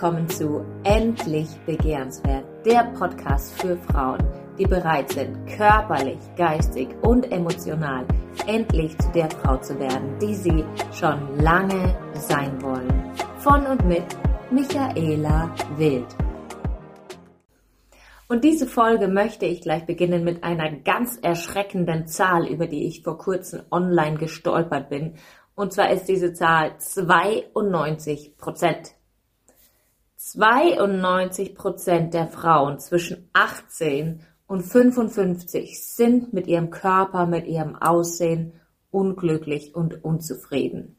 willkommen zu Endlich Begehrenswert, der Podcast für Frauen, die bereit sind, körperlich, geistig und emotional endlich zu der Frau zu werden, die sie schon lange sein wollen. Von und mit Michaela Wild. Und diese Folge möchte ich gleich beginnen mit einer ganz erschreckenden Zahl, über die ich vor kurzem online gestolpert bin. Und zwar ist diese Zahl 92 Prozent. 92 Prozent der Frauen zwischen 18 und 55 sind mit ihrem Körper, mit ihrem Aussehen unglücklich und unzufrieden.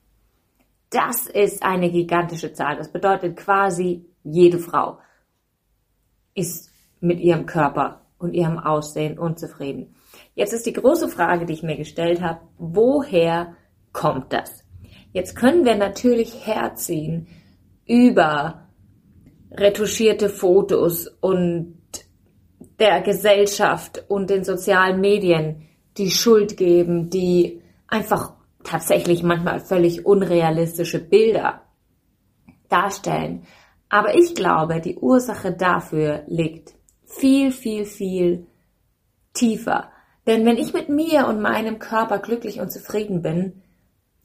Das ist eine gigantische Zahl. Das bedeutet quasi jede Frau ist mit ihrem Körper und ihrem Aussehen unzufrieden. Jetzt ist die große Frage, die ich mir gestellt habe, woher kommt das? Jetzt können wir natürlich herziehen über retuschierte Fotos und der Gesellschaft und den sozialen Medien die Schuld geben, die einfach tatsächlich manchmal völlig unrealistische Bilder darstellen. Aber ich glaube, die Ursache dafür liegt viel, viel, viel tiefer. Denn wenn ich mit mir und meinem Körper glücklich und zufrieden bin,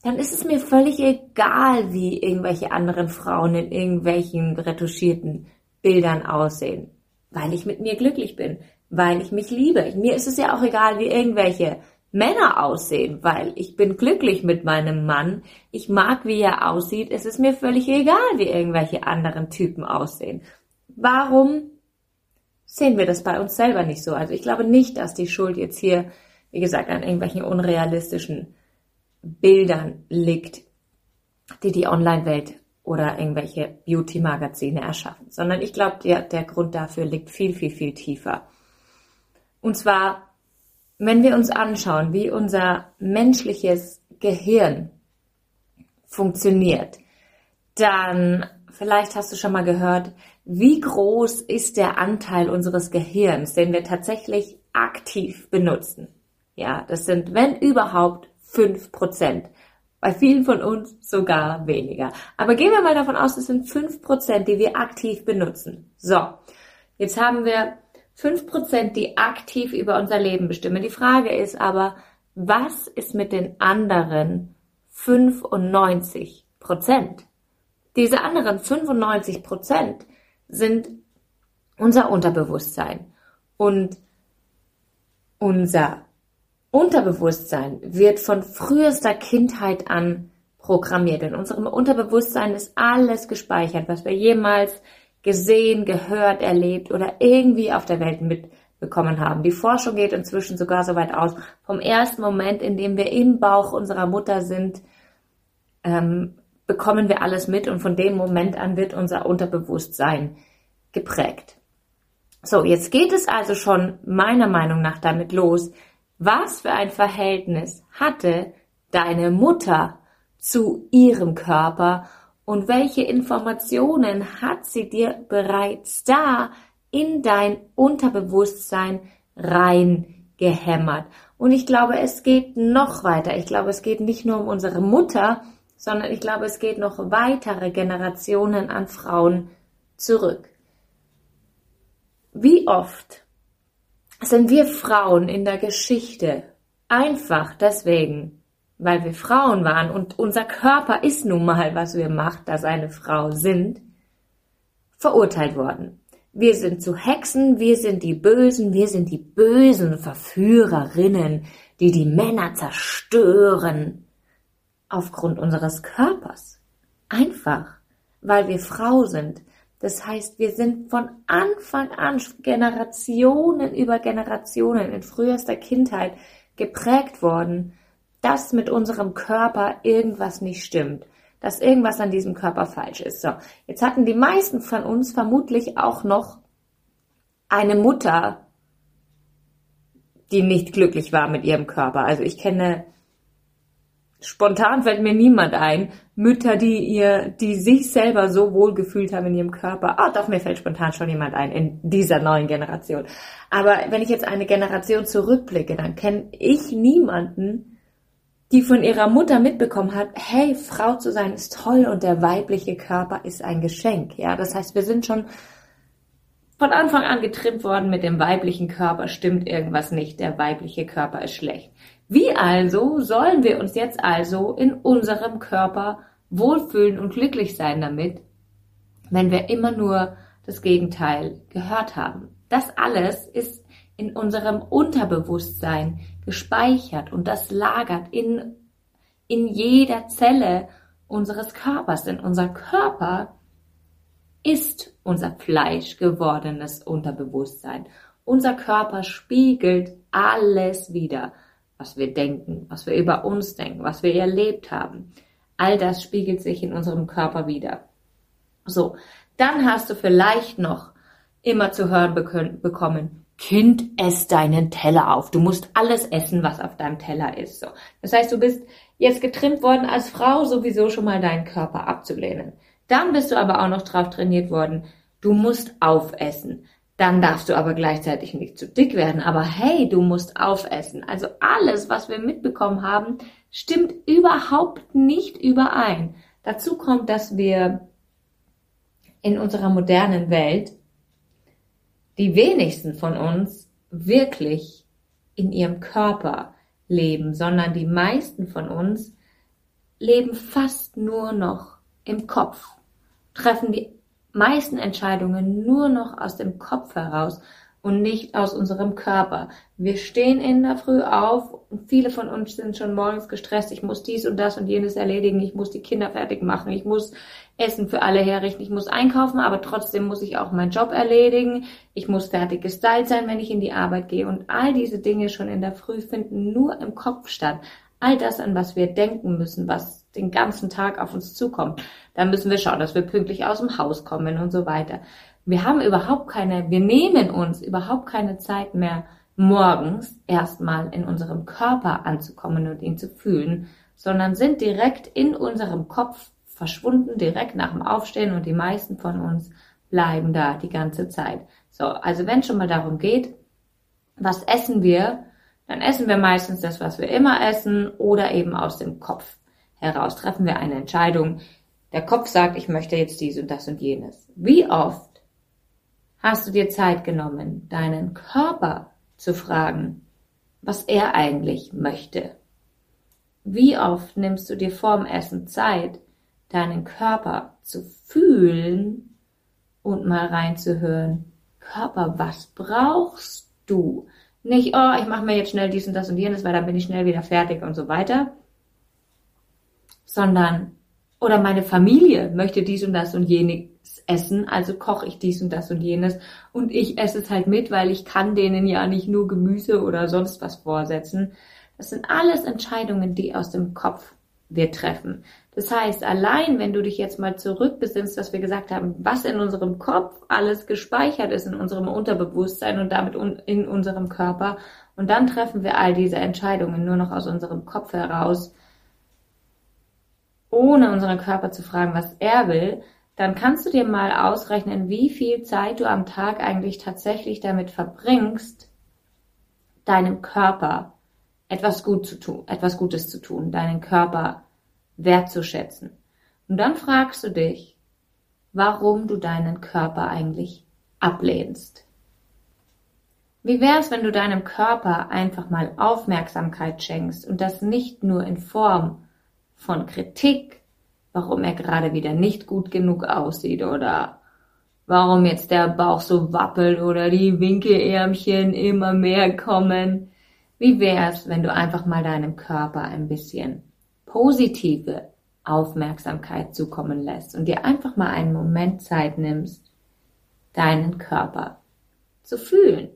dann ist es mir völlig egal, wie irgendwelche anderen Frauen in irgendwelchen retuschierten Bildern aussehen, weil ich mit mir glücklich bin, weil ich mich liebe. Mir ist es ja auch egal, wie irgendwelche Männer aussehen, weil ich bin glücklich mit meinem Mann. Ich mag, wie er aussieht. Es ist mir völlig egal, wie irgendwelche anderen Typen aussehen. Warum sehen wir das bei uns selber nicht so? Also ich glaube nicht, dass die Schuld jetzt hier, wie gesagt, an irgendwelchen unrealistischen Bildern liegt, die die Online-Welt oder irgendwelche Beauty-Magazine erschaffen, sondern ich glaube, der, der Grund dafür liegt viel, viel, viel tiefer. Und zwar, wenn wir uns anschauen, wie unser menschliches Gehirn funktioniert, dann vielleicht hast du schon mal gehört, wie groß ist der Anteil unseres Gehirns, den wir tatsächlich aktiv benutzen. Ja, das sind, wenn überhaupt, fünf Prozent. Bei vielen von uns sogar weniger. Aber gehen wir mal davon aus, es sind fünf Prozent, die wir aktiv benutzen. So, jetzt haben wir fünf Prozent, die aktiv über unser Leben bestimmen. Die Frage ist aber, was ist mit den anderen 95 Prozent? Diese anderen 95 Prozent sind unser Unterbewusstsein und unser Unterbewusstsein wird von frühester Kindheit an programmiert. In unserem Unterbewusstsein ist alles gespeichert, was wir jemals gesehen, gehört, erlebt oder irgendwie auf der Welt mitbekommen haben. Die Forschung geht inzwischen sogar so weit aus. Vom ersten Moment, in dem wir im Bauch unserer Mutter sind, ähm, bekommen wir alles mit und von dem Moment an wird unser Unterbewusstsein geprägt. So, jetzt geht es also schon meiner Meinung nach damit los, was für ein Verhältnis hatte deine Mutter zu ihrem Körper und welche Informationen hat sie dir bereits da in dein Unterbewusstsein reingehämmert? Und ich glaube, es geht noch weiter. Ich glaube, es geht nicht nur um unsere Mutter, sondern ich glaube, es geht noch weitere Generationen an Frauen zurück. Wie oft sind wir Frauen in der Geschichte einfach deswegen, weil wir Frauen waren und unser Körper ist nun mal, was wir macht, dass eine Frau sind, verurteilt worden. Wir sind zu Hexen, wir sind die Bösen, wir sind die bösen Verführerinnen, die die Männer zerstören aufgrund unseres Körpers. Einfach, weil wir Frau sind, das heißt, wir sind von Anfang an, Generationen über Generationen in frühester Kindheit geprägt worden, dass mit unserem Körper irgendwas nicht stimmt, dass irgendwas an diesem Körper falsch ist. So, jetzt hatten die meisten von uns vermutlich auch noch eine Mutter, die nicht glücklich war mit ihrem Körper. Also ich kenne Spontan fällt mir niemand ein. Mütter, die ihr, die sich selber so wohl gefühlt haben in ihrem Körper. Ah, doch, mir fällt spontan schon jemand ein in dieser neuen Generation. Aber wenn ich jetzt eine Generation zurückblicke, dann kenne ich niemanden, die von ihrer Mutter mitbekommen hat, hey, Frau zu sein ist toll und der weibliche Körper ist ein Geschenk. Ja, das heißt, wir sind schon von Anfang an getrimmt worden mit dem weiblichen Körper stimmt irgendwas nicht, der weibliche Körper ist schlecht. Wie also sollen wir uns jetzt also in unserem Körper wohlfühlen und glücklich sein damit, wenn wir immer nur das Gegenteil gehört haben? Das alles ist in unserem Unterbewusstsein gespeichert und das lagert in, in jeder Zelle unseres Körpers, denn unser Körper ist unser Fleisch gewordenes Unterbewusstsein. Unser Körper spiegelt alles wieder, was wir denken, was wir über uns denken, was wir erlebt haben. All das spiegelt sich in unserem Körper wieder. So, dann hast du vielleicht noch immer zu hören bekommen, Kind, ess deinen Teller auf. Du musst alles essen, was auf deinem Teller ist. So. Das heißt, du bist jetzt getrimmt worden, als Frau sowieso schon mal deinen Körper abzulehnen. Dann bist du aber auch noch drauf trainiert worden, du musst aufessen. Dann darfst du aber gleichzeitig nicht zu dick werden. Aber hey, du musst aufessen. Also alles, was wir mitbekommen haben, stimmt überhaupt nicht überein. Dazu kommt, dass wir in unserer modernen Welt die wenigsten von uns wirklich in ihrem Körper leben, sondern die meisten von uns leben fast nur noch im Kopf treffen die meisten Entscheidungen nur noch aus dem Kopf heraus und nicht aus unserem Körper. Wir stehen in der Früh auf und viele von uns sind schon morgens gestresst. Ich muss dies und das und jenes erledigen. Ich muss die Kinder fertig machen. Ich muss Essen für alle herrichten. Ich muss einkaufen, aber trotzdem muss ich auch meinen Job erledigen. Ich muss fertig gestylt sein, wenn ich in die Arbeit gehe. Und all diese Dinge schon in der Früh finden nur im Kopf statt. All das, an was wir denken müssen, was den ganzen Tag auf uns zukommt. Da müssen wir schauen, dass wir pünktlich aus dem Haus kommen und so weiter. Wir haben überhaupt keine, wir nehmen uns überhaupt keine Zeit mehr, morgens erstmal in unserem Körper anzukommen und ihn zu fühlen, sondern sind direkt in unserem Kopf verschwunden, direkt nach dem Aufstehen und die meisten von uns bleiben da die ganze Zeit. So, also wenn schon mal darum geht, was essen wir, dann essen wir meistens das, was wir immer essen oder eben aus dem Kopf heraus treffen wir eine Entscheidung. Der Kopf sagt, ich möchte jetzt dies und das und jenes. Wie oft hast du dir Zeit genommen, deinen Körper zu fragen, was er eigentlich möchte? Wie oft nimmst du dir vorm Essen Zeit, deinen Körper zu fühlen und mal reinzuhören? Körper, was brauchst du? Nicht, oh, ich mache mir jetzt schnell dies und das und jenes, weil dann bin ich schnell wieder fertig und so weiter. Sondern, oder meine Familie möchte dies und das und jenes essen, also koche ich dies und das und jenes und ich esse es halt mit, weil ich kann denen ja nicht nur Gemüse oder sonst was vorsetzen. Das sind alles Entscheidungen, die aus dem Kopf wir treffen. Das heißt, allein wenn du dich jetzt mal zurückbesinnst, dass wir gesagt haben, was in unserem Kopf alles gespeichert ist in unserem Unterbewusstsein und damit in unserem Körper, und dann treffen wir all diese Entscheidungen nur noch aus unserem Kopf heraus, ohne unseren Körper zu fragen, was er will, dann kannst du dir mal ausrechnen, wie viel Zeit du am Tag eigentlich tatsächlich damit verbringst, deinem Körper etwas gut zu tun, etwas Gutes zu tun, deinen Körper wertzuschätzen. Und dann fragst du dich, warum du deinen Körper eigentlich ablehnst. Wie wär's, wenn du deinem Körper einfach mal Aufmerksamkeit schenkst und das nicht nur in Form von Kritik, warum er gerade wieder nicht gut genug aussieht oder warum jetzt der Bauch so wappelt oder die Winkelärmchen immer mehr kommen. Wie wär's, wenn du einfach mal deinem Körper ein bisschen positive Aufmerksamkeit zukommen lässt und dir einfach mal einen Moment Zeit nimmst, deinen Körper zu fühlen.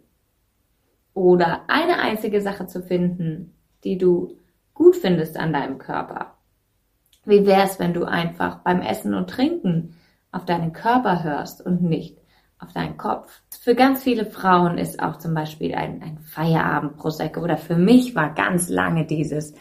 Oder eine einzige Sache zu finden, die du gut findest an deinem Körper. Wie wär's, wenn du einfach beim Essen und Trinken auf deinen Körper hörst und nicht auf deinen Kopf? Für ganz viele Frauen ist auch zum Beispiel ein, ein Feierabend Prosecco oder für mich war ganz lange dieses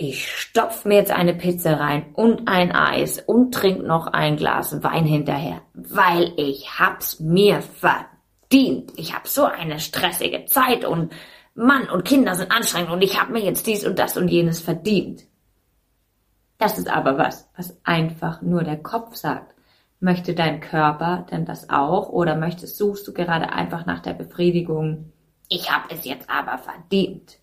ich stopf mir jetzt eine Pizza rein und ein Eis und trink noch ein Glas Wein hinterher, weil ich hab's mir verdient. Ich hab so eine stressige Zeit und Mann und Kinder sind anstrengend und ich habe mir jetzt dies und das und jenes verdient. Das ist aber was, was einfach nur der Kopf sagt. Möchte dein Körper denn das auch oder möchtest, suchst du gerade einfach nach der Befriedigung, ich habe es jetzt aber verdient.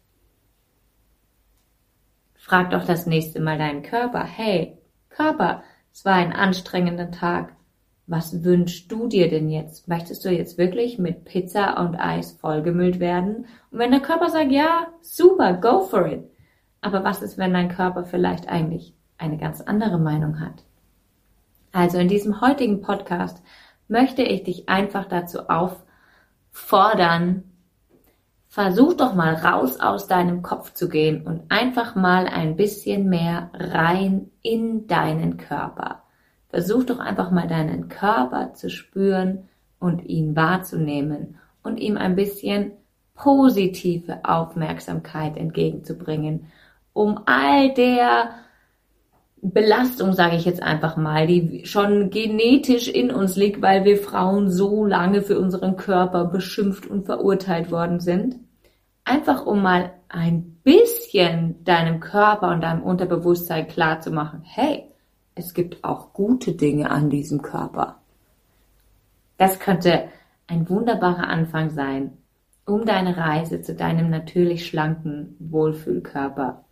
Frag doch das nächste Mal deinen Körper, hey, Körper, es war ein anstrengender Tag. Was wünschst du dir denn jetzt? Möchtest du jetzt wirklich mit Pizza und Eis vollgemüllt werden? Und wenn der Körper sagt, ja, super, go for it. Aber was ist, wenn dein Körper vielleicht eigentlich eine ganz andere Meinung hat? Also in diesem heutigen Podcast möchte ich dich einfach dazu auffordern, versuch doch mal raus aus deinem Kopf zu gehen und einfach mal ein bisschen mehr rein in deinen Körper. Versuch doch einfach mal deinen Körper zu spüren und ihn wahrzunehmen und ihm ein bisschen positive Aufmerksamkeit entgegenzubringen, um all der Belastung, sage ich jetzt einfach mal, die schon genetisch in uns liegt, weil wir Frauen so lange für unseren Körper beschimpft und verurteilt worden sind. Einfach um mal ein bisschen deinem Körper und deinem Unterbewusstsein klar zu machen, hey, es gibt auch gute Dinge an diesem Körper. Das könnte ein wunderbarer Anfang sein, um deine Reise zu deinem natürlich schlanken Wohlfühlkörper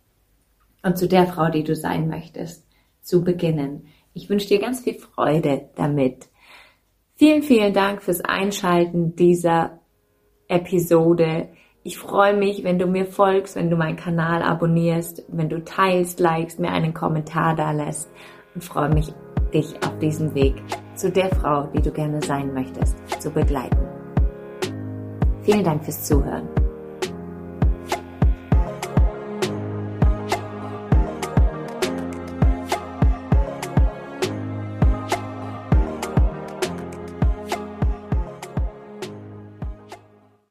und zu der Frau, die du sein möchtest, zu beginnen. Ich wünsche dir ganz viel Freude damit. Vielen, vielen Dank fürs Einschalten dieser Episode. Ich freue mich, wenn du mir folgst, wenn du meinen Kanal abonnierst, wenn du teilst, likest, mir einen Kommentar da lässt und freue mich, dich auf diesem Weg zu der Frau, die du gerne sein möchtest, zu begleiten. Vielen Dank fürs Zuhören.